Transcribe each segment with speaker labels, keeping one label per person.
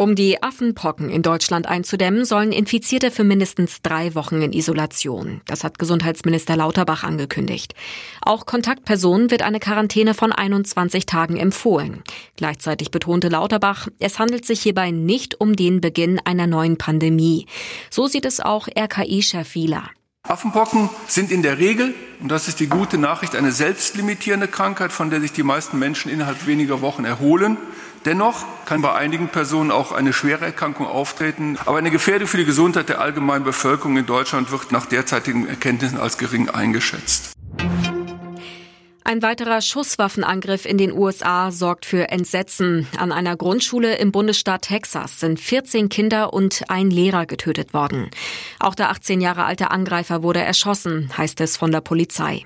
Speaker 1: Um die Affenpocken in Deutschland einzudämmen, sollen Infizierte für mindestens drei Wochen in Isolation. Das hat Gesundheitsminister Lauterbach angekündigt. Auch Kontaktpersonen wird eine Quarantäne von 21 Tagen empfohlen. Gleichzeitig betonte Lauterbach, es handelt sich hierbei nicht um den Beginn einer neuen Pandemie. So sieht es auch RKI-Chef Wieler.
Speaker 2: Affenpocken sind in der Regel, und das ist die gute Nachricht, eine selbstlimitierende Krankheit, von der sich die meisten Menschen innerhalb weniger Wochen erholen. Dennoch kann bei einigen Personen auch eine schwere Erkrankung auftreten. Aber eine Gefährdung für die Gesundheit der allgemeinen Bevölkerung in Deutschland wird nach derzeitigen Erkenntnissen als gering eingeschätzt.
Speaker 1: Ein weiterer Schusswaffenangriff in den USA sorgt für Entsetzen. An einer Grundschule im Bundesstaat Texas sind 14 Kinder und ein Lehrer getötet worden. Auch der 18 Jahre alte Angreifer wurde erschossen, heißt es von der Polizei.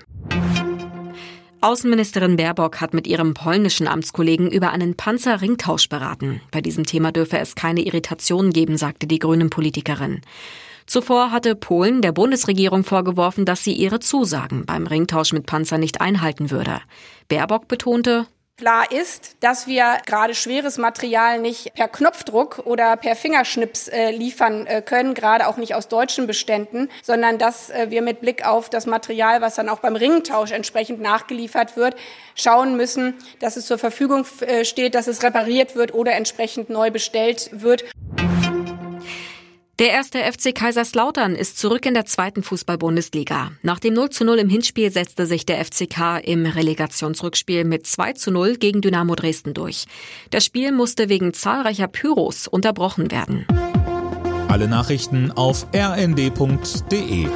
Speaker 1: Außenministerin Baerbock hat mit ihrem polnischen Amtskollegen über einen Panzerringtausch beraten. Bei diesem Thema dürfe es keine Irritationen geben, sagte die grünen Politikerin. Zuvor hatte Polen der Bundesregierung vorgeworfen, dass sie ihre Zusagen beim Ringtausch mit Panzer nicht einhalten würde. Baerbock betonte,
Speaker 3: Klar ist, dass wir gerade schweres Material nicht per Knopfdruck oder per Fingerschnips äh, liefern äh, können, gerade auch nicht aus deutschen Beständen, sondern dass äh, wir mit Blick auf das Material, was dann auch beim Ringtausch entsprechend nachgeliefert wird, schauen müssen, dass es zur Verfügung äh, steht, dass es repariert wird oder entsprechend neu bestellt wird.
Speaker 1: Der erste FC Kaiserslautern ist zurück in der zweiten Fußball-Bundesliga. Nach dem 0 zu 0 im Hinspiel setzte sich der FCK im Relegationsrückspiel mit 2 zu 0 gegen Dynamo Dresden durch. Das Spiel musste wegen zahlreicher Pyros unterbrochen werden.
Speaker 4: Alle Nachrichten auf rnd.de